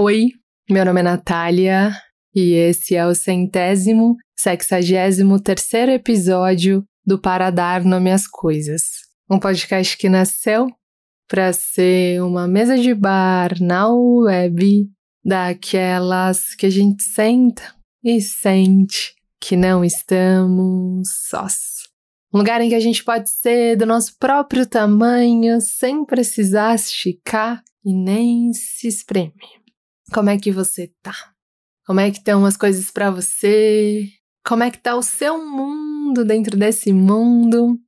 Oi, meu nome é Natália e esse é o centésimo, sexagésimo terceiro episódio do Para Dar Nome às Coisas. Um podcast que nasceu para ser uma mesa de bar na web daquelas que a gente senta e sente que não estamos sós. Um lugar em que a gente pode ser do nosso próprio tamanho sem precisar esticar e nem se espremer. Como é que você tá? Como é que estão as coisas para você? Como é que tá o seu mundo dentro desse mundo?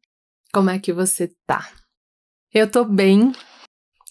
Como é que você tá? Eu tô bem,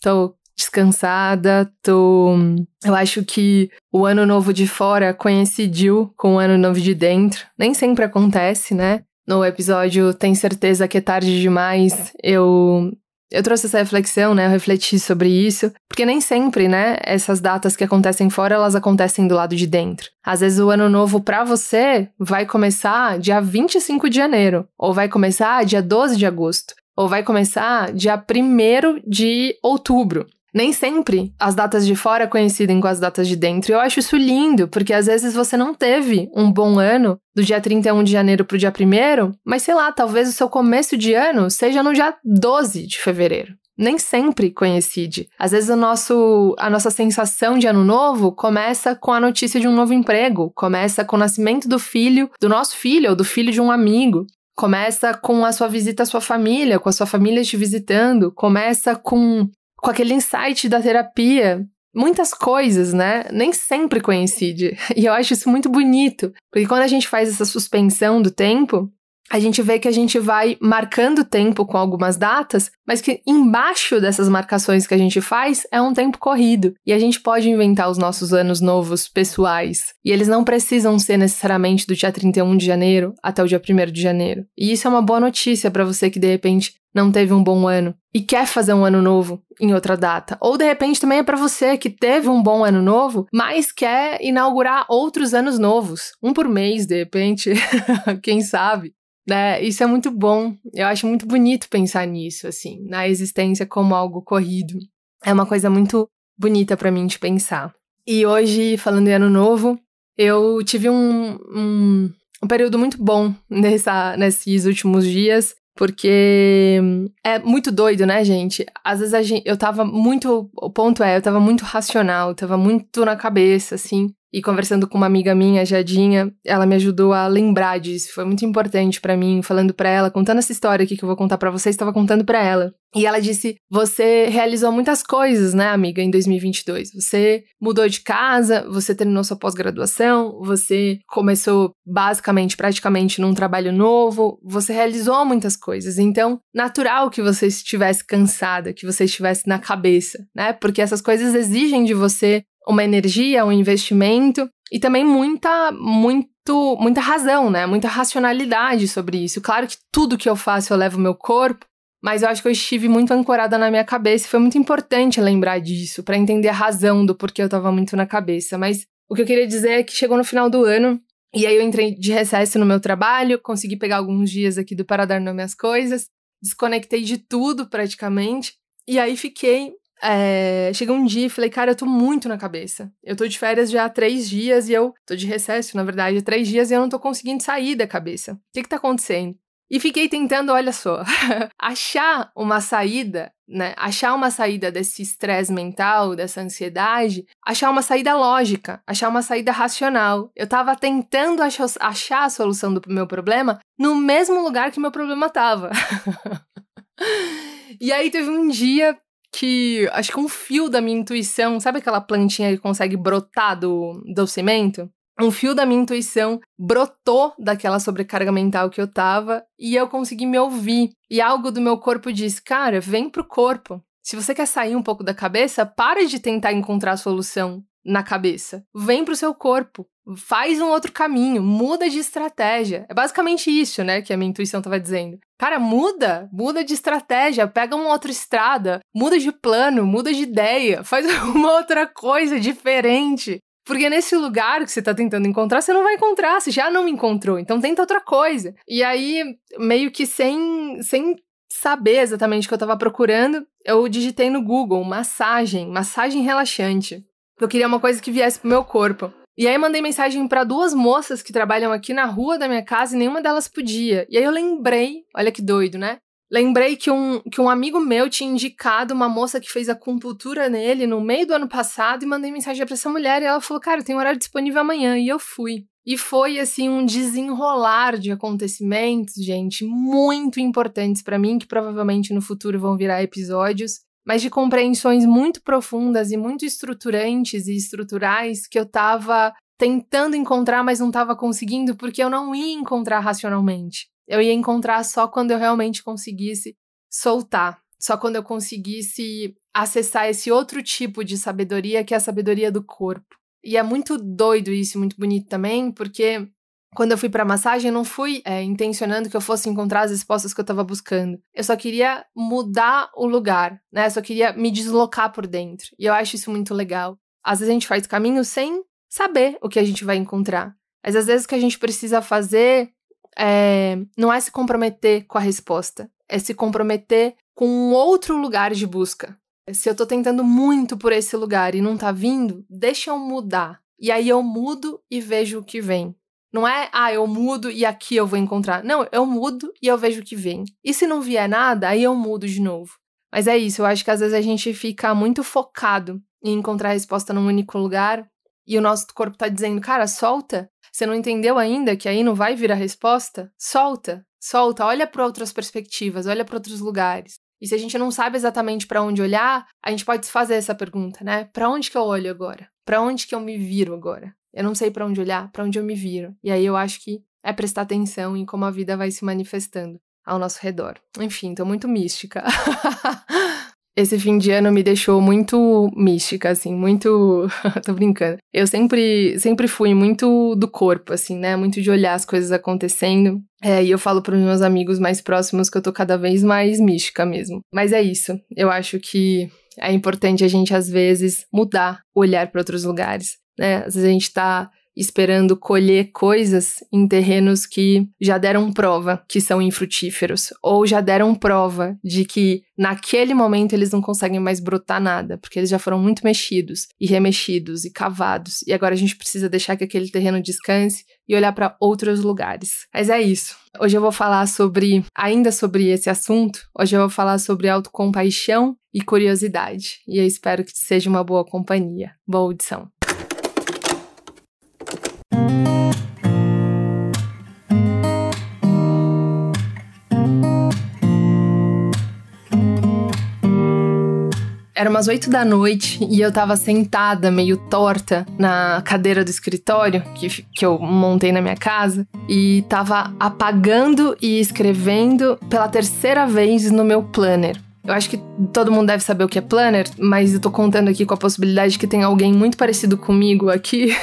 tô descansada, tô. Eu acho que o ano novo de fora coincidiu com o ano novo de dentro. Nem sempre acontece, né? No episódio Tem Certeza que é Tarde Demais, eu eu trouxe essa reflexão, né? Eu refleti sobre isso, porque nem sempre, né, essas datas que acontecem fora, elas acontecem do lado de dentro. Às vezes o ano novo para você vai começar dia 25 de janeiro, ou vai começar dia 12 de agosto, ou vai começar dia 1 de outubro. Nem sempre as datas de fora coincidem com as datas de dentro. E eu acho isso lindo, porque às vezes você não teve um bom ano do dia 31 de janeiro para o dia 1, mas sei lá, talvez o seu começo de ano seja no dia 12 de fevereiro. Nem sempre coincide. Às vezes o nosso, a nossa sensação de ano novo começa com a notícia de um novo emprego, começa com o nascimento do filho, do nosso filho ou do filho de um amigo. Começa com a sua visita à sua família, com a sua família te visitando, começa com com aquele insight da terapia. Muitas coisas, né? Nem sempre coincide. E eu acho isso muito bonito, porque quando a gente faz essa suspensão do tempo, a gente vê que a gente vai marcando tempo com algumas datas, mas que embaixo dessas marcações que a gente faz é um tempo corrido. E a gente pode inventar os nossos anos novos pessoais. E eles não precisam ser necessariamente do dia 31 de janeiro até o dia 1 de janeiro. E isso é uma boa notícia para você que de repente não teve um bom ano e quer fazer um ano novo em outra data. Ou de repente também é para você que teve um bom ano novo, mas quer inaugurar outros anos novos, um por mês, de repente, quem sabe. Né? Isso é muito bom. Eu acho muito bonito pensar nisso, assim, na existência como algo corrido. É uma coisa muito bonita para mim de pensar. E hoje, falando em ano novo, eu tive um, um, um período muito bom nessa, nesses últimos dias porque é muito doido, né, gente? Às vezes gente, eu tava muito. O ponto é, eu tava muito racional, tava muito na cabeça, assim. E conversando com uma amiga minha, Jadinha, ela me ajudou a lembrar disso. Foi muito importante para mim, falando para ela, contando essa história aqui que eu vou contar para vocês, estava contando para ela. E ela disse: "Você realizou muitas coisas, né, amiga, em 2022. Você mudou de casa, você terminou sua pós-graduação, você começou basicamente, praticamente num trabalho novo, você realizou muitas coisas. Então, natural que você estivesse cansada, que você estivesse na cabeça, né? Porque essas coisas exigem de você uma energia, um investimento e também muita, muito, muita razão, né? Muita racionalidade sobre isso. Claro que tudo que eu faço eu levo meu corpo, mas eu acho que eu estive muito ancorada na minha cabeça e foi muito importante lembrar disso para entender a razão do porquê eu estava muito na cabeça. Mas o que eu queria dizer é que chegou no final do ano e aí eu entrei de recesso no meu trabalho, consegui pegar alguns dias aqui do para dar nome às coisas, desconectei de tudo praticamente e aí fiquei é, um dia e falei, cara, eu tô muito na cabeça. Eu tô de férias já há três dias e eu tô de recesso, na verdade, há três dias e eu não tô conseguindo sair da cabeça. O que que tá acontecendo? E fiquei tentando, olha só, achar uma saída, né? Achar uma saída desse estresse mental, dessa ansiedade, achar uma saída lógica, achar uma saída racional. Eu tava tentando achar a solução do meu problema no mesmo lugar que meu problema tava. e aí teve um dia que acho que um fio da minha intuição, sabe aquela plantinha que consegue brotar do, do cimento? Um fio da minha intuição brotou daquela sobrecarga mental que eu tava e eu consegui me ouvir. E algo do meu corpo disse: Cara, vem pro corpo. Se você quer sair um pouco da cabeça, pare de tentar encontrar a solução na cabeça. Vem pro seu corpo. Faz um outro caminho, muda de estratégia. É basicamente isso, né, que a minha intuição estava dizendo. Cara, muda, muda de estratégia, pega uma outra estrada, muda de plano, muda de ideia, faz uma outra coisa diferente. Porque nesse lugar que você tá tentando encontrar, você não vai encontrar, você já não encontrou, então tenta outra coisa. E aí, meio que sem, sem saber exatamente o que eu tava procurando, eu digitei no Google massagem, massagem relaxante. Eu queria uma coisa que viesse pro meu corpo. E aí mandei mensagem para duas moças que trabalham aqui na rua da minha casa e nenhuma delas podia. E aí eu lembrei, olha que doido, né? Lembrei que um, que um amigo meu tinha indicado uma moça que fez acupuntura nele no meio do ano passado e mandei mensagem para essa mulher e ela falou: "Cara, tem horário disponível amanhã". E eu fui. E foi assim um desenrolar de acontecimentos, gente, muito importantes para mim que provavelmente no futuro vão virar episódios mas de compreensões muito profundas e muito estruturantes e estruturais que eu estava tentando encontrar, mas não estava conseguindo porque eu não ia encontrar racionalmente. Eu ia encontrar só quando eu realmente conseguisse soltar, só quando eu conseguisse acessar esse outro tipo de sabedoria que é a sabedoria do corpo. E é muito doido isso, muito bonito também, porque quando eu fui para massagem, não fui é, intencionando que eu fosse encontrar as respostas que eu estava buscando. Eu só queria mudar o lugar, né? Eu só queria me deslocar por dentro. E eu acho isso muito legal. Às vezes a gente faz caminho sem saber o que a gente vai encontrar. Mas às vezes o que a gente precisa fazer é, não é se comprometer com a resposta, é se comprometer com um outro lugar de busca. Se eu tô tentando muito por esse lugar e não tá vindo, deixa eu mudar. E aí eu mudo e vejo o que vem. Não é, ah, eu mudo e aqui eu vou encontrar. Não, eu mudo e eu vejo o que vem. E se não vier nada, aí eu mudo de novo. Mas é isso, eu acho que às vezes a gente fica muito focado em encontrar a resposta num único lugar e o nosso corpo tá dizendo, cara, solta. Você não entendeu ainda que aí não vai vir a resposta? Solta, solta, olha para outras perspectivas, olha para outros lugares. E se a gente não sabe exatamente para onde olhar, a gente pode fazer essa pergunta, né? Para onde que eu olho agora? Para onde que eu me viro agora? Eu não sei para onde olhar, para onde eu me viro. E aí eu acho que é prestar atenção em como a vida vai se manifestando ao nosso redor. Enfim, tô muito mística. Esse fim de ano me deixou muito mística, assim, muito. tô brincando. Eu sempre, sempre fui muito do corpo, assim, né? Muito de olhar as coisas acontecendo. É, e eu falo para os meus amigos mais próximos que eu tô cada vez mais mística mesmo. Mas é isso. Eu acho que é importante a gente, às vezes, mudar o olhar para outros lugares né? Às vezes a gente está esperando colher coisas em terrenos que já deram prova que são infrutíferos, ou já deram prova de que naquele momento eles não conseguem mais brotar nada, porque eles já foram muito mexidos e remexidos e cavados, e agora a gente precisa deixar que aquele terreno descanse e olhar para outros lugares. Mas é isso. Hoje eu vou falar sobre, ainda sobre esse assunto, hoje eu vou falar sobre autocompaixão e curiosidade, e eu espero que seja uma boa companhia. Boa audição. Era umas oito da noite e eu tava sentada, meio torta, na cadeira do escritório que, que eu montei na minha casa e tava apagando e escrevendo pela terceira vez no meu planner. Eu acho que todo mundo deve saber o que é planner, mas eu tô contando aqui com a possibilidade de que tem alguém muito parecido comigo aqui.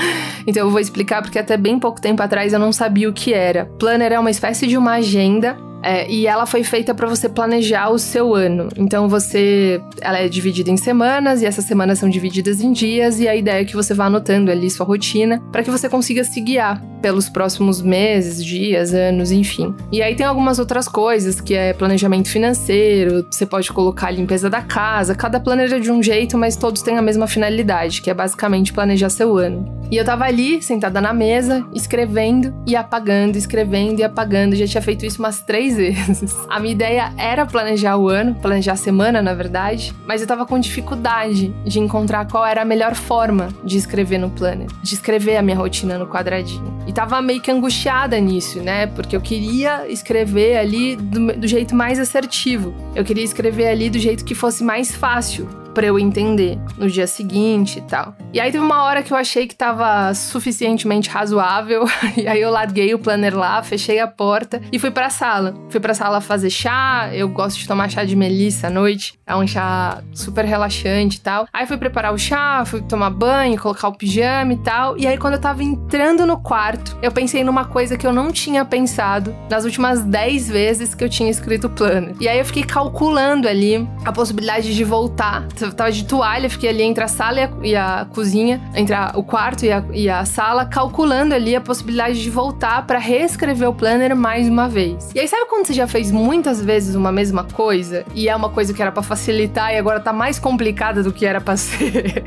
então eu vou explicar porque até bem pouco tempo atrás eu não sabia o que era. Planner é uma espécie de uma agenda é, e ela foi feita para você planejar o seu ano. Então você, ela é dividida em semanas e essas semanas são divididas em dias e a ideia é que você vá anotando ali sua rotina para que você consiga se guiar pelos próximos meses, dias, anos, enfim. E aí tem algumas outras coisas que é planejamento financeiro, você pode colocar a limpeza da casa, cada planner é de um jeito, mas todos têm a mesma finalidade, que é basicamente planejar seu ano. E eu tava ali, sentada na mesa, escrevendo e apagando, escrevendo e apagando. Já tinha feito isso umas três vezes. A minha ideia era planejar o ano, planejar a semana, na verdade, mas eu tava com dificuldade de encontrar qual era a melhor forma de escrever no planner, de escrever a minha rotina no quadradinho. E tava meio que angustiada nisso, né? Porque eu queria escrever ali do, do jeito mais assertivo. Eu queria escrever ali do jeito que fosse mais fácil para eu entender no dia seguinte e tal. E aí teve uma hora que eu achei que tava suficientemente razoável, e aí eu larguei o planner lá, fechei a porta e fui pra sala. Fui pra sala fazer chá, eu gosto de tomar chá de melissa à noite, é um chá super relaxante e tal. Aí fui preparar o chá, fui tomar banho, colocar o pijama e tal. E aí quando eu tava entrando no quarto, eu pensei numa coisa que eu não tinha pensado nas últimas 10 vezes que eu tinha escrito o planner. E aí eu fiquei calculando ali a possibilidade de voltar eu tava de toalha, fiquei ali entre a sala e a, e a cozinha, entre a, o quarto e a, e a, sala, calculando ali a possibilidade de voltar para reescrever o planner mais uma vez. E aí, sabe quando você já fez muitas vezes uma mesma coisa e é uma coisa que era para facilitar e agora tá mais complicada do que era pra ser?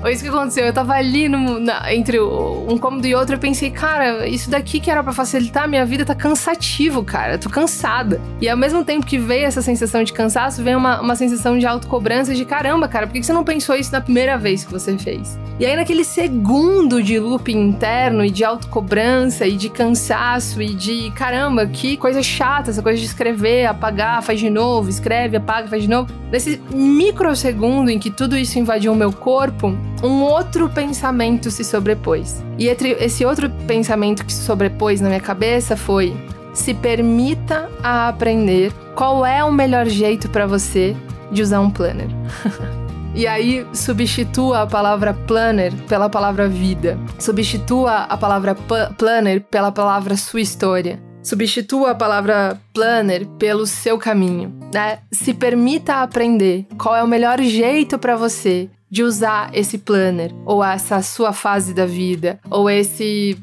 Foi isso que aconteceu. Eu tava ali no, na, entre um cômodo e outro, eu pensei, cara, isso daqui que era para facilitar a minha vida tá cansativo, cara. Eu tô cansada. E ao mesmo tempo que veio essa sensação de cansaço, veio uma, uma sensação de autocobrança de caramba, cara, por que você não pensou isso na primeira vez que você fez? E aí, naquele segundo de loop interno e de autocobrança e de cansaço e de caramba, que coisa chata, essa coisa de escrever, apagar, faz de novo, escreve, apaga, faz de novo. Nesse microsegundo em que tudo isso invadiu o meu corpo, um outro pensamento se sobrepôs. E esse outro pensamento que se sobrepôs na minha cabeça foi: se permita a aprender qual é o melhor jeito para você de usar um planner. E aí substitua a palavra planner pela palavra vida. Substitua a palavra planner pela palavra sua história. Substitua a palavra planner pelo seu caminho, né? Se permita aprender qual é o melhor jeito para você de usar esse planner, ou essa sua fase da vida, ou esse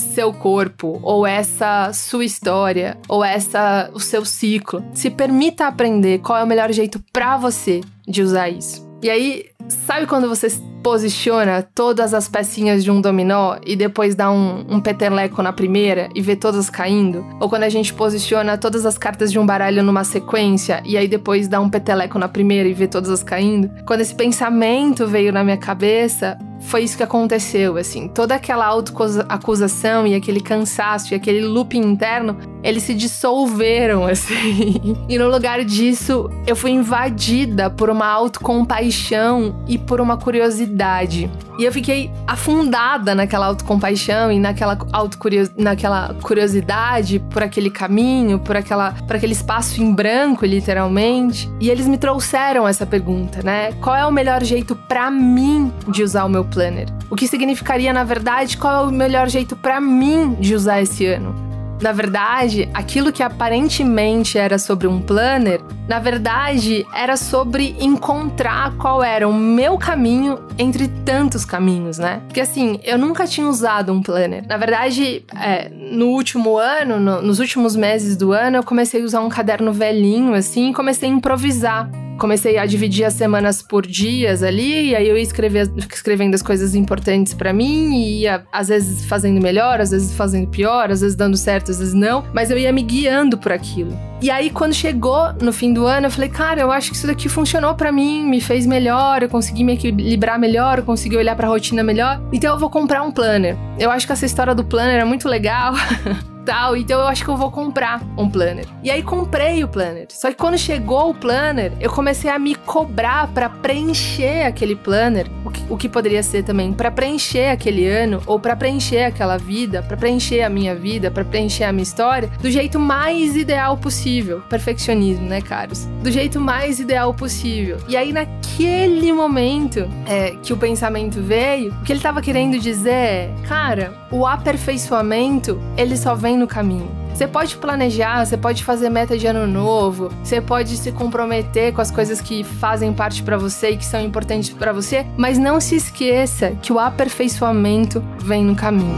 seu corpo, ou essa sua história, ou essa o seu ciclo. Se permita aprender qual é o melhor jeito para você de usar isso. E aí, sabe quando você posiciona todas as pecinhas de um dominó e depois dá um, um peteleco na primeira e vê todas caindo? Ou quando a gente posiciona todas as cartas de um baralho numa sequência e aí depois dá um peteleco na primeira e vê todas as caindo? Quando esse pensamento veio na minha cabeça, foi isso que aconteceu, assim. Toda aquela autoacusação e aquele cansaço e aquele loop interno, eles se dissolveram, assim. e no lugar disso, eu fui invadida por uma autocompaixão e por uma curiosidade. E eu fiquei afundada naquela autocompaixão e naquela, autocurios, naquela curiosidade por aquele caminho, por, aquela, por aquele espaço em branco, literalmente. E eles me trouxeram essa pergunta, né? Qual é o melhor jeito para mim de usar o meu planner? O que significaria, na verdade, qual é o melhor jeito para mim de usar esse ano? Na verdade, aquilo que aparentemente era sobre um planner, na verdade era sobre encontrar qual era o meu caminho entre tantos caminhos, né? Porque assim, eu nunca tinha usado um planner. Na verdade, é, no último ano, no, nos últimos meses do ano, eu comecei a usar um caderno velhinho assim e comecei a improvisar comecei a dividir as semanas por dias ali, e aí eu ia escrever, escrevendo as coisas importantes para mim, e ia às vezes fazendo melhor, às vezes fazendo pior, às vezes dando certo, às vezes não, mas eu ia me guiando por aquilo. E aí, quando chegou no fim do ano, eu falei, cara, eu acho que isso daqui funcionou para mim, me fez melhor, eu consegui me equilibrar melhor, eu consegui olhar pra rotina melhor, então eu vou comprar um planner. Eu acho que essa história do planner é muito legal. tal, então eu acho que eu vou comprar um planner. E aí comprei o planner. Só que quando chegou o planner, eu comecei a me cobrar para preencher aquele planner, o que, o que poderia ser também para preencher aquele ano ou para preencher aquela vida, para preencher a minha vida, para preencher a minha história do jeito mais ideal possível. Perfeccionismo, né, caros? Do jeito mais ideal possível. E aí naquele momento é, que o pensamento veio, o que ele tava querendo dizer é, cara, o aperfeiçoamento ele só vem no caminho. Você pode planejar, você pode fazer meta de ano novo, você pode se comprometer com as coisas que fazem parte para você e que são importantes para você, mas não se esqueça que o aperfeiçoamento vem no caminho.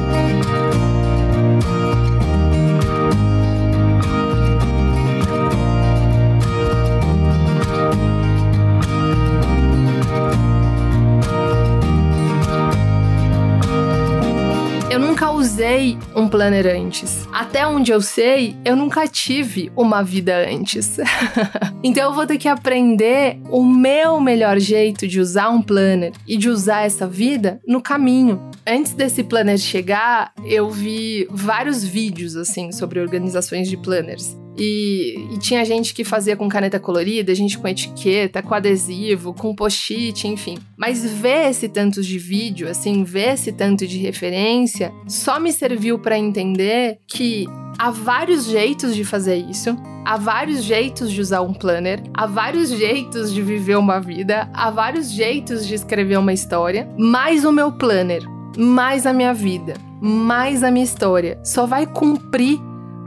Usei um planner antes. Até onde eu sei, eu nunca tive uma vida antes. então eu vou ter que aprender o meu melhor jeito de usar um planner e de usar essa vida no caminho. Antes desse planner chegar, eu vi vários vídeos assim sobre organizações de planners. E, e, tinha gente que fazia com caneta colorida, gente com etiqueta, com adesivo, com post-it, enfim. Mas ver esse tanto de vídeo, assim, ver esse tanto de referência, só me serviu para entender que há vários jeitos de fazer isso. Há vários jeitos de usar um planner, há vários jeitos de viver uma vida, há vários jeitos de escrever uma história, mais o meu planner, mais a minha vida, mais a minha história só vai cumprir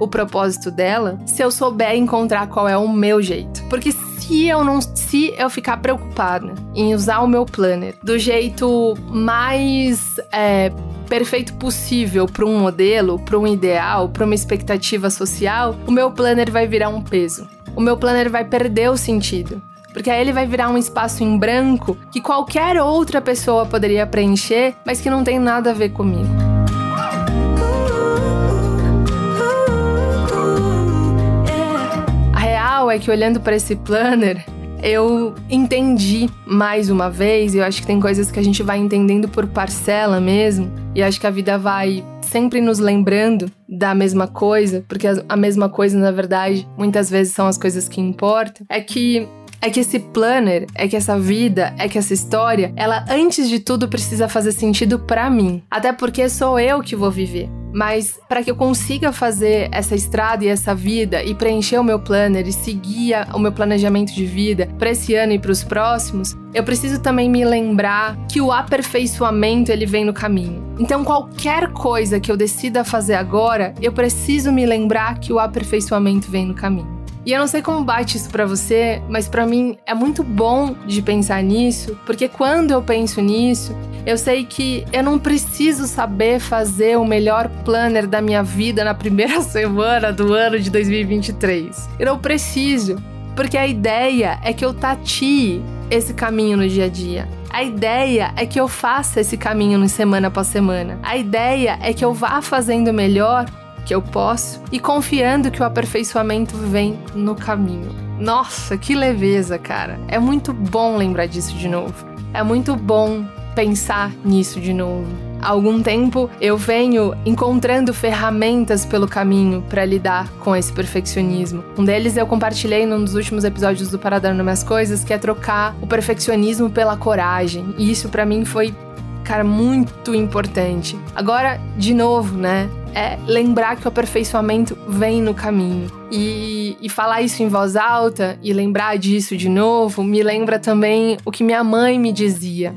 o propósito dela se eu souber encontrar qual é o meu jeito. Porque se eu não se eu ficar preocupada em usar o meu planner do jeito mais é, perfeito possível para um modelo, para um ideal, para uma expectativa social, o meu planner vai virar um peso. O meu planner vai perder o sentido. porque aí ele vai virar um espaço em branco que qualquer outra pessoa poderia preencher, mas que não tem nada a ver comigo. É que olhando para esse planner, eu entendi mais uma vez, eu acho que tem coisas que a gente vai entendendo por parcela mesmo, e acho que a vida vai sempre nos lembrando da mesma coisa, porque a mesma coisa, na verdade, muitas vezes são as coisas que importam, é que é que esse planner, é que essa vida, é que essa história, ela antes de tudo precisa fazer sentido para mim. Até porque sou eu que vou viver. Mas para que eu consiga fazer essa estrada e essa vida e preencher o meu planner e seguir o meu planejamento de vida para esse ano e para os próximos, eu preciso também me lembrar que o aperfeiçoamento ele vem no caminho. Então qualquer coisa que eu decida fazer agora, eu preciso me lembrar que o aperfeiçoamento vem no caminho. E eu não sei como bate isso para você, mas para mim é muito bom de pensar nisso, porque quando eu penso nisso, eu sei que eu não preciso saber fazer o melhor planner da minha vida na primeira semana do ano de 2023. Eu não preciso, porque a ideia é que eu tatie esse caminho no dia a dia. A ideia é que eu faça esse caminho semana após semana. A ideia é que eu vá fazendo melhor que eu posso e confiando que o aperfeiçoamento vem no caminho. Nossa, que leveza, cara. É muito bom lembrar disso de novo. É muito bom pensar nisso de novo. Há algum tempo eu venho encontrando ferramentas pelo caminho para lidar com esse perfeccionismo. Um deles eu compartilhei num dos últimos episódios do Paradar Minhas Coisas, que é trocar o perfeccionismo pela coragem. E isso para mim foi cara, muito importante. Agora, de novo, né? É lembrar que o aperfeiçoamento vem no caminho. E, e falar isso em voz alta e lembrar disso de novo me lembra também o que minha mãe me dizia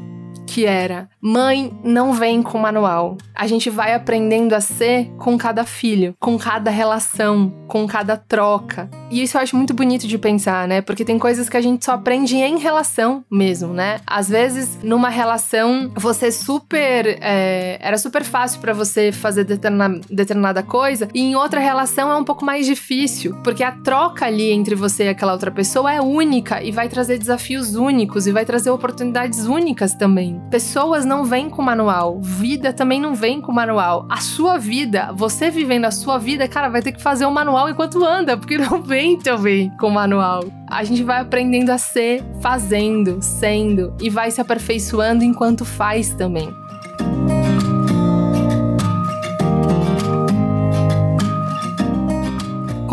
que era: mãe não vem com manual. A gente vai aprendendo a ser com cada filho, com cada relação, com cada troca. E isso eu acho muito bonito de pensar, né? Porque tem coisas que a gente só aprende em relação mesmo, né? Às vezes, numa relação, você super. É, era super fácil para você fazer determinada, determinada coisa, e em outra relação é um pouco mais difícil, porque a troca ali entre você e aquela outra pessoa é única e vai trazer desafios únicos e vai trazer oportunidades únicas também. Pessoas não vêm com manual, vida também não vem com manual. A sua vida, você vivendo a sua vida, cara, vai ter que fazer um manual enquanto anda, porque não vem também com manual. A gente vai aprendendo a ser fazendo, sendo e vai se aperfeiçoando enquanto faz também.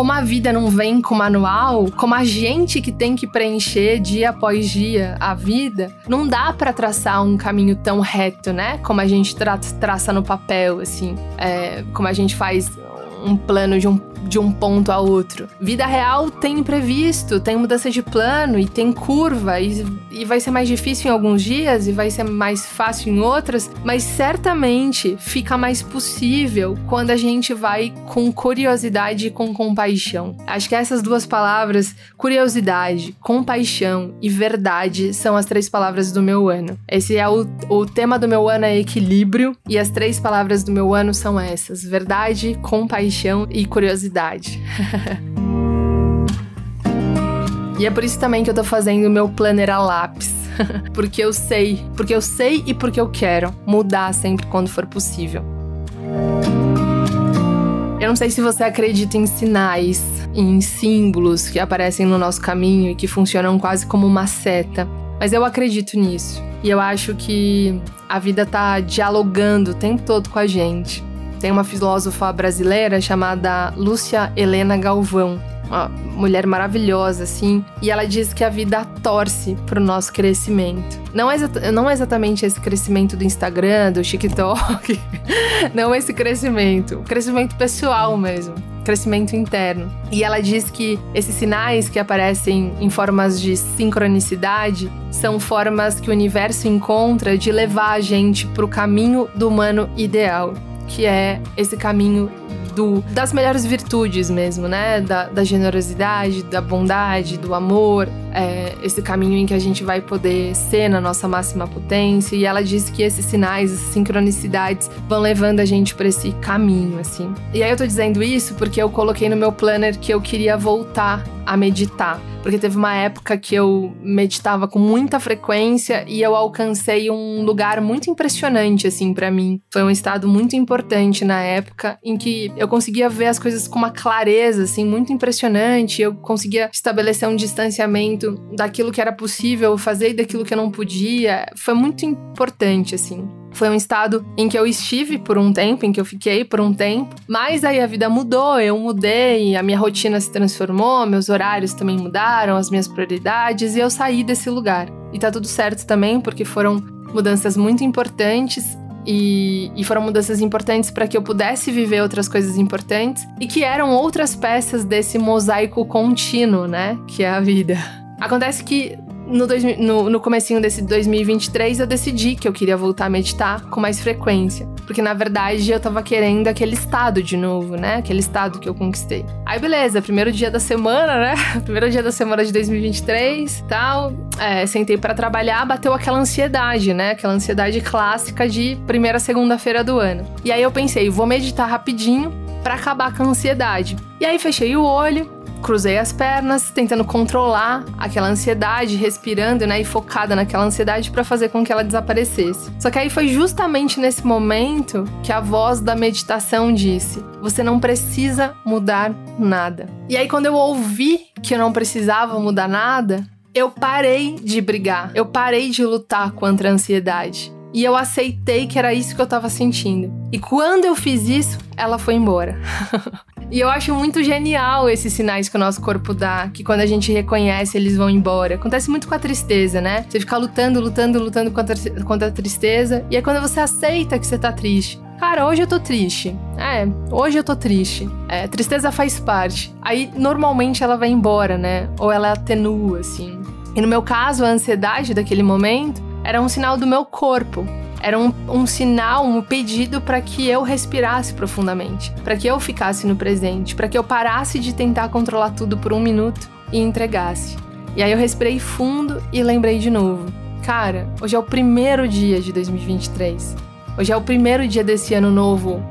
como a vida não vem com manual, como a gente que tem que preencher dia após dia a vida, não dá para traçar um caminho tão reto, né? Como a gente tra traça no papel, assim, é, como a gente faz um plano de um de um ponto a outro. Vida real tem imprevisto, tem mudança de plano e tem curva, e, e vai ser mais difícil em alguns dias e vai ser mais fácil em outras, mas certamente fica mais possível quando a gente vai com curiosidade e com compaixão. Acho que essas duas palavras, curiosidade, compaixão e verdade, são as três palavras do meu ano. Esse é o, o tema do meu ano é equilíbrio, e as três palavras do meu ano são essas: verdade, compaixão e curiosidade curiosidade. e é por isso também que eu tô fazendo o meu planner a lápis. porque eu sei, porque eu sei e porque eu quero mudar sempre quando for possível. Eu não sei se você acredita em sinais, em símbolos que aparecem no nosso caminho e que funcionam quase como uma seta, mas eu acredito nisso. E eu acho que a vida tá dialogando o tempo todo com a gente. Tem uma filósofa brasileira chamada Lúcia Helena Galvão, uma mulher maravilhosa, assim, e ela diz que a vida torce para o nosso crescimento. Não, é, não é exatamente esse crescimento do Instagram, do TikTok, não esse crescimento, o crescimento pessoal mesmo, crescimento interno. E ela diz que esses sinais que aparecem em formas de sincronicidade são formas que o universo encontra de levar a gente para o caminho do humano ideal que é esse caminho do, das melhores virtudes mesmo, né? Da, da generosidade, da bondade, do amor, é, esse caminho em que a gente vai poder ser na nossa máxima potência. E ela diz que esses sinais, essas sincronicidades vão levando a gente para esse caminho, assim. E aí eu tô dizendo isso porque eu coloquei no meu planner que eu queria voltar a meditar. Porque teve uma época que eu meditava com muita frequência e eu alcancei um lugar muito impressionante, assim, para mim. Foi um estado muito importante na época em que eu conseguia ver as coisas com uma clareza, assim, muito impressionante. Eu conseguia estabelecer um distanciamento daquilo que era possível fazer e daquilo que eu não podia. Foi muito importante, assim. Foi um estado em que eu estive por um tempo, em que eu fiquei por um tempo, mas aí a vida mudou, eu mudei, a minha rotina se transformou, meus horários também mudaram, as minhas prioridades e eu saí desse lugar. E tá tudo certo também, porque foram mudanças muito importantes e, e, foram mudanças importantes para que eu pudesse viver outras coisas importantes e que eram outras peças desse mosaico contínuo, né? Que é a vida. Acontece que no, dois, no, no comecinho desse 2023 eu decidi que eu queria voltar a meditar com mais frequência. Porque na verdade eu tava querendo aquele estado de novo, né? Aquele estado que eu conquistei. Aí beleza, primeiro dia da semana, né? Primeiro dia da semana de 2023 tal. É, sentei para trabalhar, bateu aquela ansiedade, né? Aquela ansiedade clássica de primeira segunda-feira do ano. E aí eu pensei, vou meditar rapidinho para acabar com a ansiedade. E aí fechei o olho, cruzei as pernas, tentando controlar aquela ansiedade, respirando, né, e focada naquela ansiedade para fazer com que ela desaparecesse. Só que aí foi justamente nesse momento que a voz da meditação disse: "Você não precisa mudar nada". E aí quando eu ouvi que eu não precisava mudar nada, eu parei de brigar, eu parei de lutar contra a ansiedade. E eu aceitei que era isso que eu tava sentindo. E quando eu fiz isso, ela foi embora. E eu acho muito genial esses sinais que o nosso corpo dá, que quando a gente reconhece, eles vão embora. Acontece muito com a tristeza, né? Você fica lutando, lutando, lutando contra, contra a tristeza, e é quando você aceita que você tá triste. Cara, hoje eu tô triste. É, hoje eu tô triste. É, tristeza faz parte. Aí, normalmente, ela vai embora, né? Ou ela atenua, assim. E no meu caso, a ansiedade daquele momento era um sinal do meu corpo era um, um sinal, um pedido para que eu respirasse profundamente, para que eu ficasse no presente, para que eu parasse de tentar controlar tudo por um minuto e entregasse. E aí eu respirei fundo e lembrei de novo. Cara, hoje é o primeiro dia de 2023. Hoje é o primeiro dia desse ano novo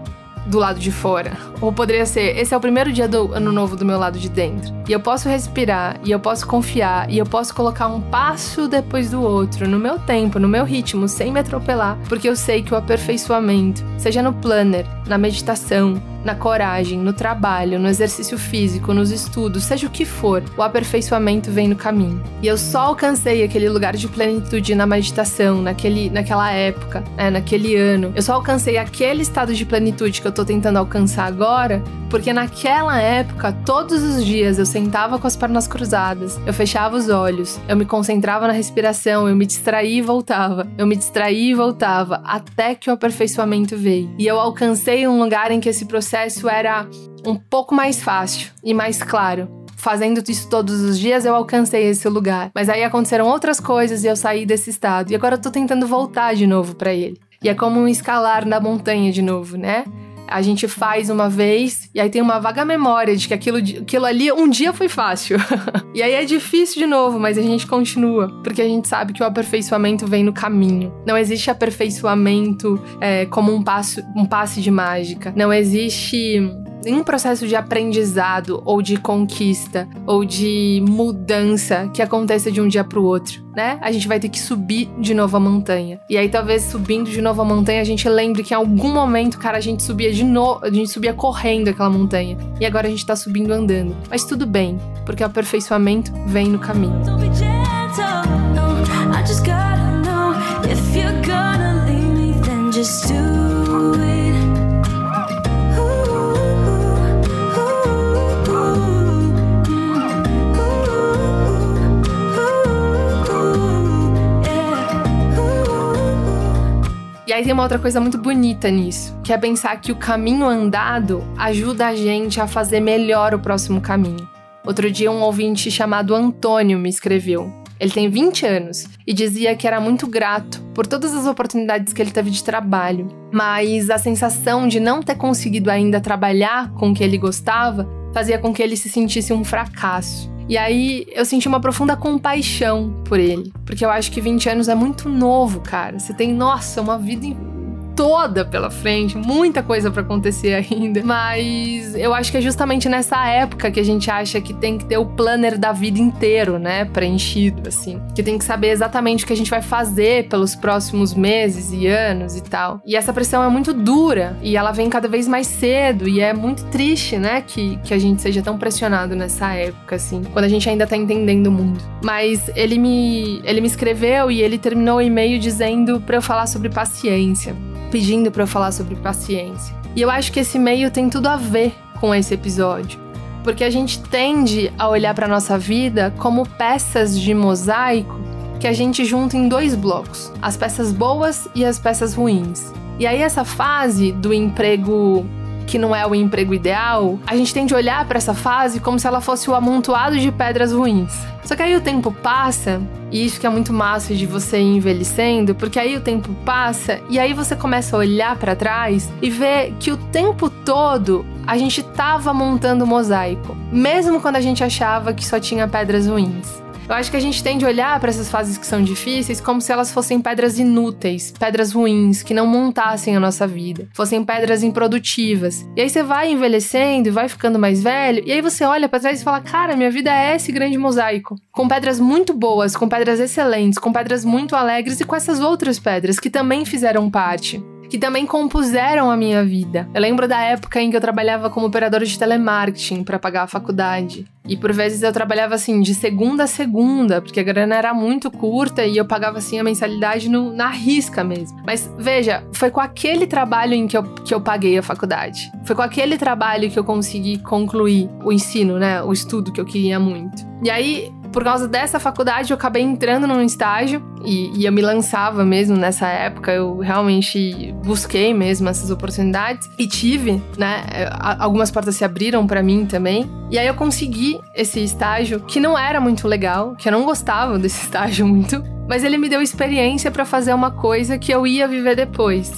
do lado de fora. Ou poderia ser, esse é o primeiro dia do ano novo do meu lado de dentro. E eu posso respirar, e eu posso confiar, e eu posso colocar um passo depois do outro, no meu tempo, no meu ritmo, sem me atropelar, porque eu sei que o aperfeiçoamento, seja no planner, na meditação, na coragem, no trabalho, no exercício físico, nos estudos, seja o que for, o aperfeiçoamento vem no caminho. E eu só alcancei aquele lugar de plenitude na meditação, naquele, naquela época, né, naquele ano. Eu só alcancei aquele estado de plenitude que eu tô tentando alcançar agora, porque naquela época, todos os dias eu sentava com as pernas cruzadas, eu fechava os olhos, eu me concentrava na respiração, eu me distraía e voltava, eu me distraía e voltava, até que o aperfeiçoamento veio. E eu alcancei um lugar em que esse processo processo era um pouco mais fácil e mais claro. Fazendo isso todos os dias, eu alcancei esse lugar. Mas aí aconteceram outras coisas e eu saí desse estado. E agora eu tô tentando voltar de novo para ele. E é como um escalar na montanha de novo, né? A gente faz uma vez e aí tem uma vaga memória de que aquilo, aquilo ali um dia foi fácil. e aí é difícil de novo, mas a gente continua, porque a gente sabe que o aperfeiçoamento vem no caminho. Não existe aperfeiçoamento é, como um, passo, um passe de mágica. Não existe nenhum processo de aprendizado ou de conquista ou de mudança que aconteça de um dia para o outro, né? A gente vai ter que subir de novo a montanha. E aí talvez subindo de novo a montanha a gente lembre que em algum momento, cara, a gente subia de novo, a gente subia correndo aquela montanha. E agora a gente tá subindo andando. Mas tudo bem, porque o aperfeiçoamento vem no caminho. just E aí tem uma outra coisa muito bonita nisso, que é pensar que o caminho andado ajuda a gente a fazer melhor o próximo caminho. Outro dia, um ouvinte chamado Antônio me escreveu. Ele tem 20 anos e dizia que era muito grato por todas as oportunidades que ele teve de trabalho, mas a sensação de não ter conseguido ainda trabalhar com o que ele gostava fazia com que ele se sentisse um fracasso. E aí eu senti uma profunda compaixão por ele, porque eu acho que 20 anos é muito novo, cara. Você tem, nossa, uma vida toda pela frente, muita coisa para acontecer ainda. Mas eu acho que é justamente nessa época que a gente acha que tem que ter o planner da vida inteiro, né, preenchido assim, que tem que saber exatamente o que a gente vai fazer pelos próximos meses e anos e tal. E essa pressão é muito dura e ela vem cada vez mais cedo e é muito triste, né, que, que a gente seja tão pressionado nessa época assim, quando a gente ainda tá entendendo o mundo. Mas ele me ele me escreveu e ele terminou o e-mail dizendo para eu falar sobre paciência pedindo para eu falar sobre paciência. E eu acho que esse meio tem tudo a ver com esse episódio, porque a gente tende a olhar para nossa vida como peças de mosaico que a gente junta em dois blocos, as peças boas e as peças ruins. E aí essa fase do emprego que não é o emprego ideal, a gente tem de olhar para essa fase como se ela fosse o amontoado de pedras ruins. Só que aí o tempo passa, e isso que é muito massa de você ir envelhecendo, porque aí o tempo passa e aí você começa a olhar para trás e ver que o tempo todo a gente tava montando mosaico, mesmo quando a gente achava que só tinha pedras ruins. Eu acho que a gente tende a olhar para essas fases que são difíceis como se elas fossem pedras inúteis, pedras ruins, que não montassem a nossa vida, fossem pedras improdutivas. E aí você vai envelhecendo e vai ficando mais velho, e aí você olha para trás e fala: "Cara, minha vida é esse grande mosaico, com pedras muito boas, com pedras excelentes, com pedras muito alegres e com essas outras pedras que também fizeram parte que também compuseram a minha vida. Eu lembro da época em que eu trabalhava como operadora de telemarketing para pagar a faculdade. E por vezes eu trabalhava assim de segunda a segunda, porque a grana era muito curta e eu pagava assim a mensalidade no, na risca mesmo. Mas veja, foi com aquele trabalho em que eu, que eu paguei a faculdade. Foi com aquele trabalho que eu consegui concluir o ensino, né? O estudo que eu queria muito. E aí por causa dessa faculdade, eu acabei entrando num estágio e, e, eu me lançava mesmo nessa época. Eu realmente busquei mesmo essas oportunidades e tive, né? Algumas portas se abriram para mim também. E aí eu consegui esse estágio que não era muito legal, que eu não gostava desse estágio muito, mas ele me deu experiência para fazer uma coisa que eu ia viver depois.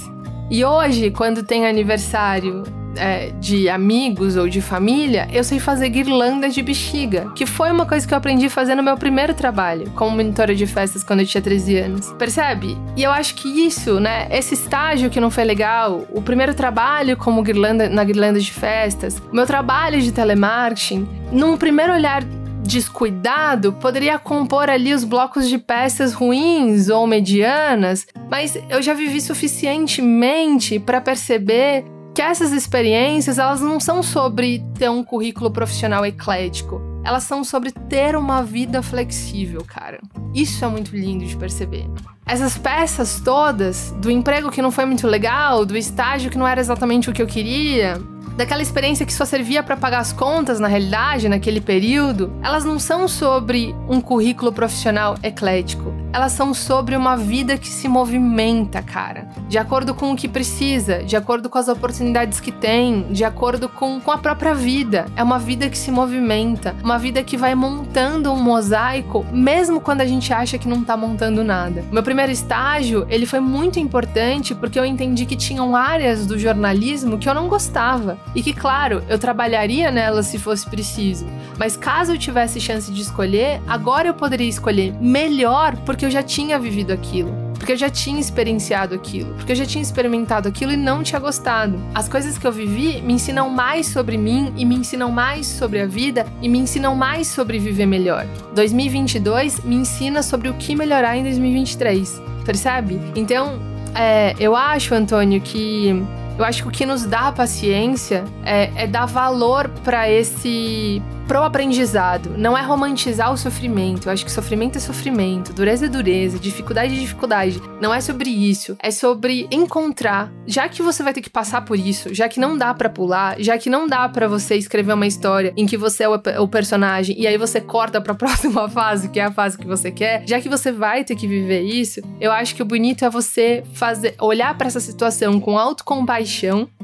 E hoje, quando tem aniversário é, de amigos ou de família, eu sei fazer guirlanda de bexiga, que foi uma coisa que eu aprendi a fazer no meu primeiro trabalho, como monitora de festas quando eu tinha 13 anos. Percebe? E eu acho que isso, né, esse estágio que não foi legal, o primeiro trabalho como guirlanda, na guirlanda de festas, meu trabalho de telemarketing, num primeiro olhar descuidado poderia compor ali os blocos de peças ruins ou medianas, mas eu já vivi suficientemente para perceber que essas experiências elas não são sobre ter um currículo profissional eclético. Elas são sobre ter uma vida flexível, cara. Isso é muito lindo de perceber. Essas peças todas, do emprego que não foi muito legal, do estágio que não era exatamente o que eu queria, daquela experiência que só servia para pagar as contas na realidade, naquele período, elas não são sobre um currículo profissional eclético. Elas são sobre uma vida que se movimenta, cara. De acordo com o que precisa, de acordo com as oportunidades que tem, de acordo com, com a própria vida. É uma vida que se movimenta, uma vida que vai montando um mosaico, mesmo quando a gente acha que não tá montando nada. Meu primeiro estágio, ele foi muito importante porque eu entendi que tinham áreas do jornalismo que eu não gostava e que, claro, eu trabalharia nelas se fosse preciso. Mas caso eu tivesse chance de escolher, agora eu poderia escolher melhor porque eu já tinha vivido aquilo porque eu já tinha experienciado aquilo, porque eu já tinha experimentado aquilo e não tinha gostado. As coisas que eu vivi me ensinam mais sobre mim e me ensinam mais sobre a vida e me ensinam mais sobre viver melhor. 2022 me ensina sobre o que melhorar em 2023, percebe? Então, é, eu acho, Antônio, que eu acho que o que nos dá paciência é, é dar valor para esse pro aprendizado. Não é romantizar o sofrimento. Eu acho que sofrimento é sofrimento, dureza é dureza, dificuldade é dificuldade. Não é sobre isso. É sobre encontrar. Já que você vai ter que passar por isso, já que não dá para pular, já que não dá para você escrever uma história em que você é o, o personagem e aí você corta para a próxima fase, que é a fase que você quer, já que você vai ter que viver isso, eu acho que o bonito é você fazer olhar para essa situação com autocompaixão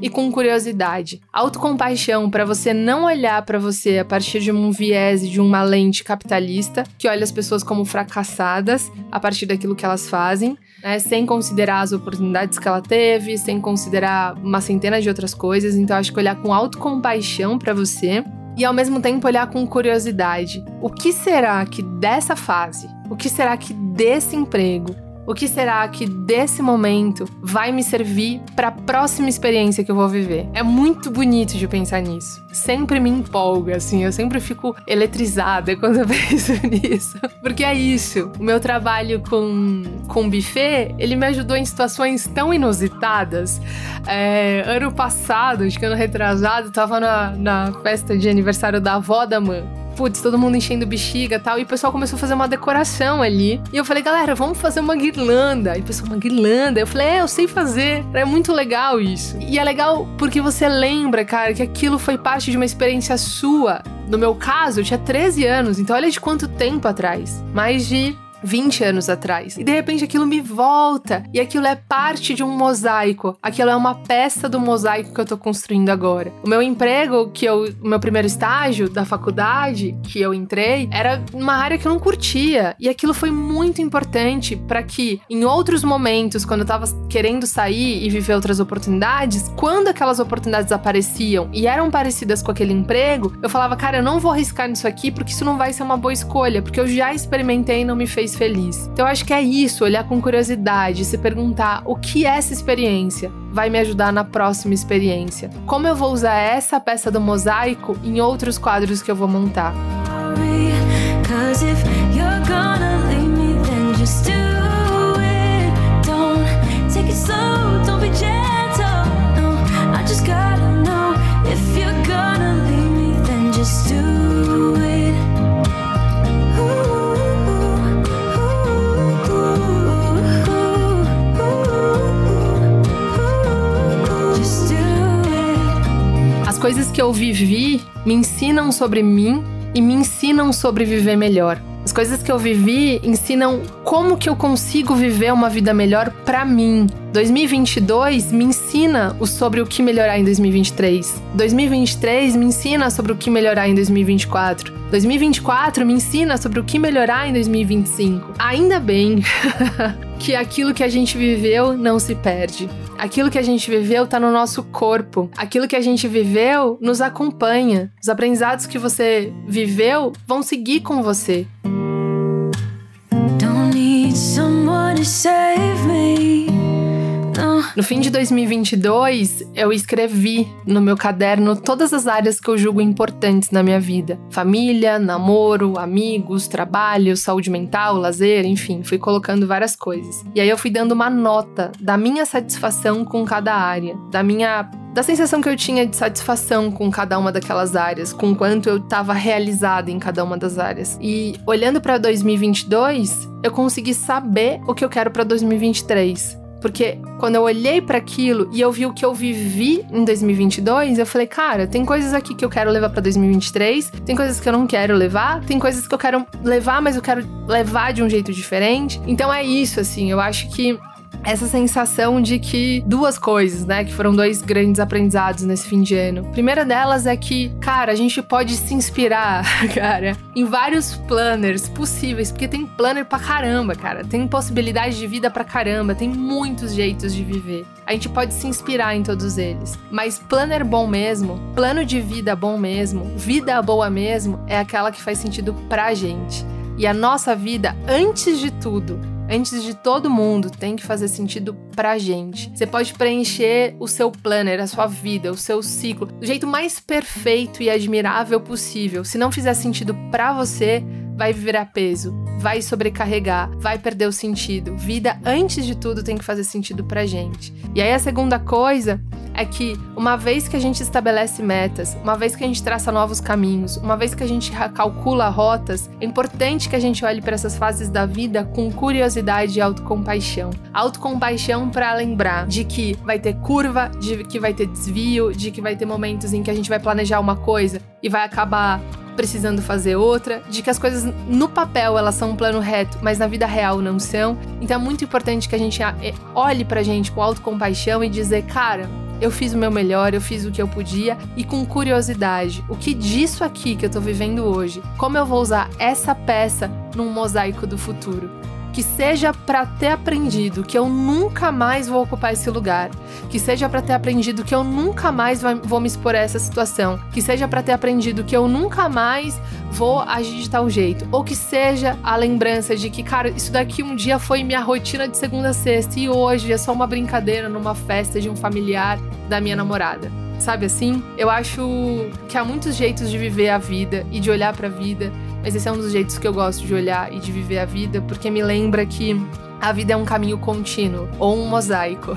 e com curiosidade. Autocompaixão para você não olhar para você a partir partir de um viés de uma lente capitalista que olha as pessoas como fracassadas a partir daquilo que elas fazem, né, sem considerar as oportunidades que ela teve, sem considerar uma centena de outras coisas. Então, acho que olhar com autocompaixão para você e ao mesmo tempo olhar com curiosidade. O que será que dessa fase, o que será que desse emprego, o que será que desse momento vai me servir para a próxima experiência que eu vou viver? É muito bonito de pensar nisso. Sempre me empolga, assim, eu sempre fico eletrizada quando eu penso nisso. Porque é isso. O meu trabalho com, com buffet, ele me ajudou em situações tão inusitadas. É, ano passado, acho que ano retrasado, tava na, na festa de aniversário da avó da mãe putz, todo mundo enchendo bexiga e tal. E o pessoal começou a fazer uma decoração ali. E eu falei, galera, vamos fazer uma guirlanda. E o pessoal, uma guirlanda? Eu falei, é, eu sei fazer. É muito legal isso. E é legal porque você lembra, cara, que aquilo foi parte de uma experiência sua. No meu caso, eu tinha 13 anos, então olha de quanto tempo atrás. Mais de 20 anos atrás. E de repente aquilo me volta e aquilo é parte de um mosaico. Aquilo é uma peça do mosaico que eu tô construindo agora. O meu emprego, que eu, o meu primeiro estágio da faculdade que eu entrei, era uma área que eu não curtia. E aquilo foi muito importante para que em outros momentos, quando eu tava querendo sair e viver outras oportunidades, quando aquelas oportunidades apareciam e eram parecidas com aquele emprego, eu falava, cara, eu não vou arriscar nisso aqui porque isso não vai ser uma boa escolha, porque eu já experimentei e não me fez fez feliz. Então eu acho que é isso, olhar com curiosidade, se perguntar o que é essa experiência vai me ajudar na próxima experiência. Como eu vou usar essa peça do mosaico em outros quadros que eu vou montar. Coisas que eu vivi me ensinam sobre mim e me ensinam sobre viver melhor. As coisas que eu vivi ensinam como que eu consigo viver uma vida melhor para mim. 2022 me ensina sobre o que melhorar em 2023. 2023 me ensina sobre o que melhorar em 2024. 2024 me ensina sobre o que melhorar em 2025. Ainda bem que aquilo que a gente viveu não se perde. Aquilo que a gente viveu tá no nosso corpo. Aquilo que a gente viveu nos acompanha. Os aprendizados que você viveu vão seguir com você. need someone to say No fim de 2022, eu escrevi no meu caderno todas as áreas que eu julgo importantes na minha vida: família, namoro, amigos, trabalho, saúde mental, lazer, enfim, fui colocando várias coisas. E aí eu fui dando uma nota da minha satisfação com cada área, da minha da sensação que eu tinha de satisfação com cada uma daquelas áreas, com quanto eu estava realizada em cada uma das áreas. E olhando para 2022, eu consegui saber o que eu quero para 2023. Porque quando eu olhei para aquilo e eu vi o que eu vivi em 2022, eu falei, cara, tem coisas aqui que eu quero levar para 2023, tem coisas que eu não quero levar, tem coisas que eu quero levar, mas eu quero levar de um jeito diferente. Então é isso, assim, eu acho que essa sensação de que duas coisas, né, que foram dois grandes aprendizados nesse fim de ano. Primeira delas é que, cara, a gente pode se inspirar, cara, em vários planners possíveis, porque tem planner pra caramba, cara. Tem possibilidade de vida pra caramba, tem muitos jeitos de viver. A gente pode se inspirar em todos eles. Mas planner bom mesmo, plano de vida bom mesmo, vida boa mesmo, é aquela que faz sentido pra gente. E a nossa vida, antes de tudo, antes de todo mundo, tem que fazer sentido pra gente. Você pode preencher o seu planner, a sua vida, o seu ciclo, do jeito mais perfeito e admirável possível. Se não fizer sentido pra você, vai virar peso, vai sobrecarregar, vai perder o sentido. Vida, antes de tudo, tem que fazer sentido pra gente. E aí a segunda coisa é que uma vez que a gente estabelece metas, uma vez que a gente traça novos caminhos, uma vez que a gente calcula rotas, é importante que a gente olhe para essas fases da vida com curiosidade e autocompaixão. Autocompaixão para lembrar de que vai ter curva, de que vai ter desvio, de que vai ter momentos em que a gente vai planejar uma coisa e vai acabar precisando fazer outra, de que as coisas no papel elas são um plano reto, mas na vida real não são. Então é muito importante que a gente é, olhe pra gente com autocompaixão e dizer, cara, eu fiz o meu melhor, eu fiz o que eu podia e com curiosidade, o que disso aqui que eu tô vivendo hoje, como eu vou usar essa peça num mosaico do futuro? Que seja para ter aprendido que eu nunca mais vou ocupar esse lugar, que seja para ter aprendido que eu nunca mais vou me expor a essa situação, que seja para ter aprendido que eu nunca mais vou agir de tal jeito, ou que seja a lembrança de que, cara, isso daqui um dia foi minha rotina de segunda a sexta e hoje é só uma brincadeira numa festa de um familiar da minha namorada. Sabe assim? Eu acho que há muitos jeitos de viver a vida e de olhar para a vida, mas esse é um dos jeitos que eu gosto de olhar e de viver a vida, porque me lembra que a vida é um caminho contínuo ou um mosaico.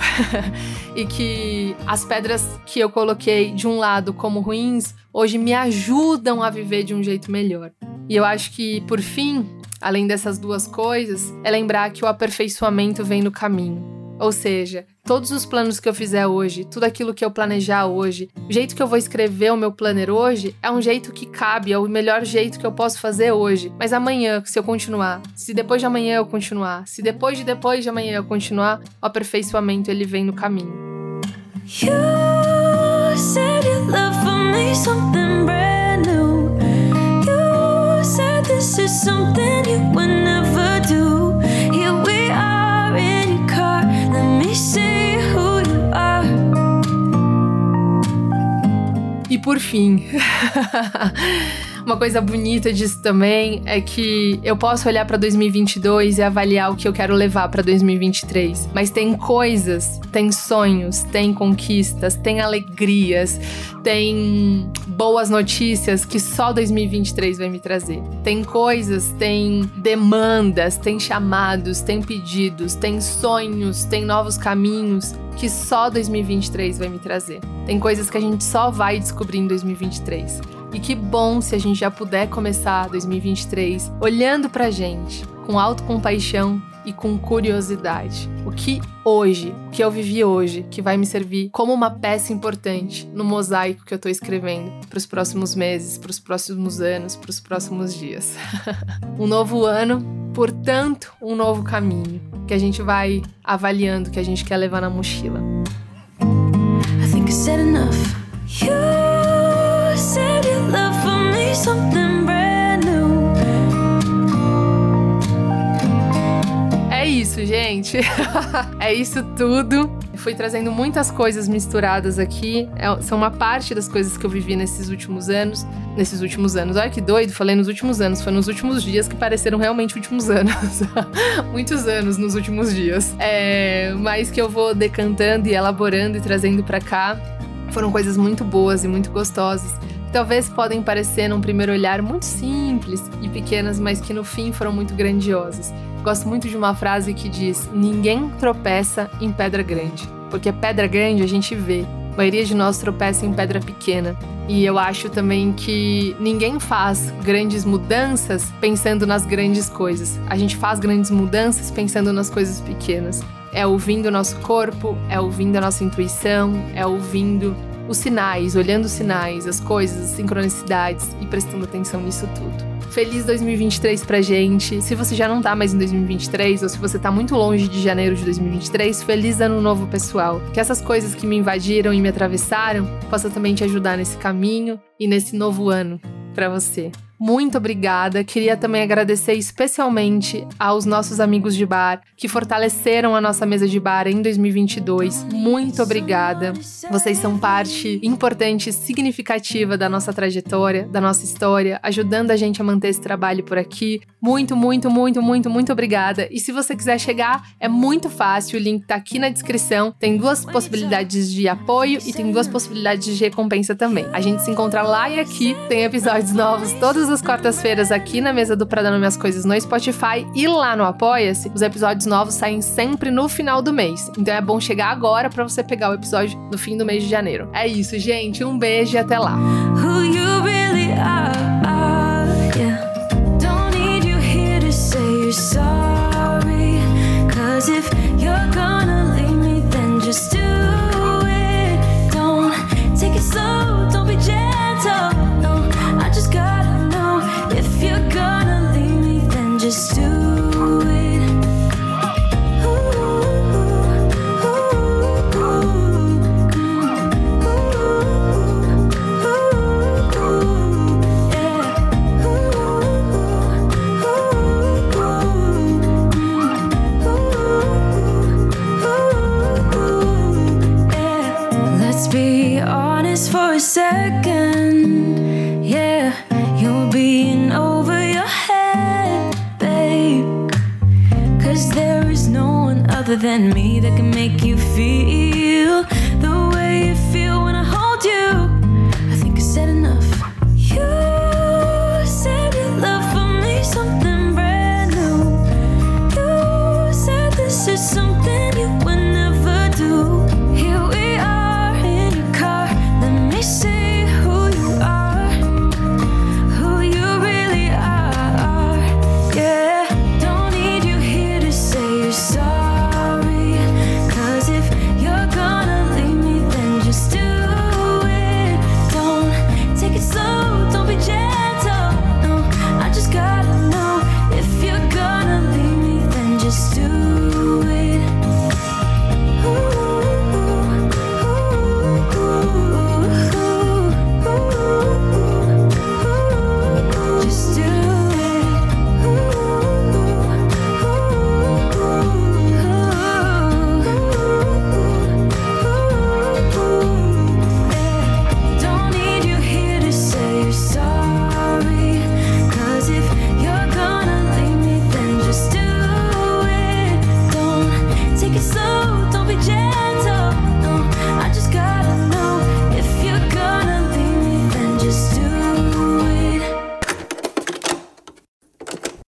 e que as pedras que eu coloquei de um lado como ruins, hoje me ajudam a viver de um jeito melhor. E eu acho que, por fim, além dessas duas coisas, é lembrar que o aperfeiçoamento vem no caminho. Ou seja, todos os planos que eu fizer hoje, tudo aquilo que eu planejar hoje, o jeito que eu vou escrever o meu planner hoje é um jeito que cabe, é o melhor jeito que eu posso fazer hoje. Mas amanhã, se eu continuar, se depois de amanhã eu continuar, se depois de depois de amanhã eu continuar, o aperfeiçoamento ele vem no caminho. You said you love for me something brand new. You said this is something you would never por fim. Uma coisa bonita disso também é que eu posso olhar para 2022 e avaliar o que eu quero levar para 2023, mas tem coisas, tem sonhos, tem conquistas, tem alegrias, tem boas notícias que só 2023 vai me trazer. Tem coisas, tem demandas, tem chamados, tem pedidos, tem sonhos, tem novos caminhos que só 2023 vai me trazer. Tem coisas que a gente só vai descobrir em 2023. E que bom se a gente já puder começar 2023 olhando pra gente com autocompaixão e com curiosidade. O que hoje, o que eu vivi hoje, que vai me servir como uma peça importante no mosaico que eu tô escrevendo para os próximos meses, para os próximos anos, para os próximos dias. um novo ano, portanto, um novo caminho que a gente vai avaliando, que a gente quer levar na mochila. I think I said enough. You É isso, gente. é isso tudo. Fui trazendo muitas coisas misturadas aqui. É, são uma parte das coisas que eu vivi nesses últimos anos. Nesses últimos anos. Olha que doido, falei nos últimos anos. Foi nos últimos dias que pareceram realmente últimos anos. Muitos anos nos últimos dias. É, mas que eu vou decantando e elaborando e trazendo para cá. Foram coisas muito boas e muito gostosas talvez podem parecer num primeiro olhar muito simples e pequenas, mas que no fim foram muito grandiosas. Gosto muito de uma frase que diz: Ninguém tropeça em pedra grande, porque pedra grande a gente vê. A maioria de nós tropeça em pedra pequena. E eu acho também que ninguém faz grandes mudanças pensando nas grandes coisas. A gente faz grandes mudanças pensando nas coisas pequenas. É ouvindo o nosso corpo, é ouvindo a nossa intuição, é ouvindo os sinais, olhando os sinais, as coisas, as sincronicidades e prestando atenção nisso tudo. Feliz 2023 pra gente. Se você já não tá mais em 2023 ou se você tá muito longe de janeiro de 2023, feliz ano novo, pessoal. Que essas coisas que me invadiram e me atravessaram possam também te ajudar nesse caminho e nesse novo ano para você muito obrigada. Queria também agradecer especialmente aos nossos amigos de bar que fortaleceram a nossa mesa de bar em 2022. Muito obrigada. Vocês são parte importante e significativa da nossa trajetória, da nossa história, ajudando a gente a manter esse trabalho por aqui. Muito, muito, muito, muito, muito obrigada. E se você quiser chegar, é muito fácil, o link tá aqui na descrição. Tem duas possibilidades de apoio e tem duas possibilidades de recompensa também. A gente se encontra lá e aqui, tem episódios novos todas as quartas-feiras aqui na mesa do Pra Dar Minhas Coisas no Spotify e lá no Apoia-se. Os episódios novos saem sempre no final do mês. Então é bom chegar agora para você pegar o episódio no fim do mês de janeiro. É isso, gente. Um beijo e até lá. Who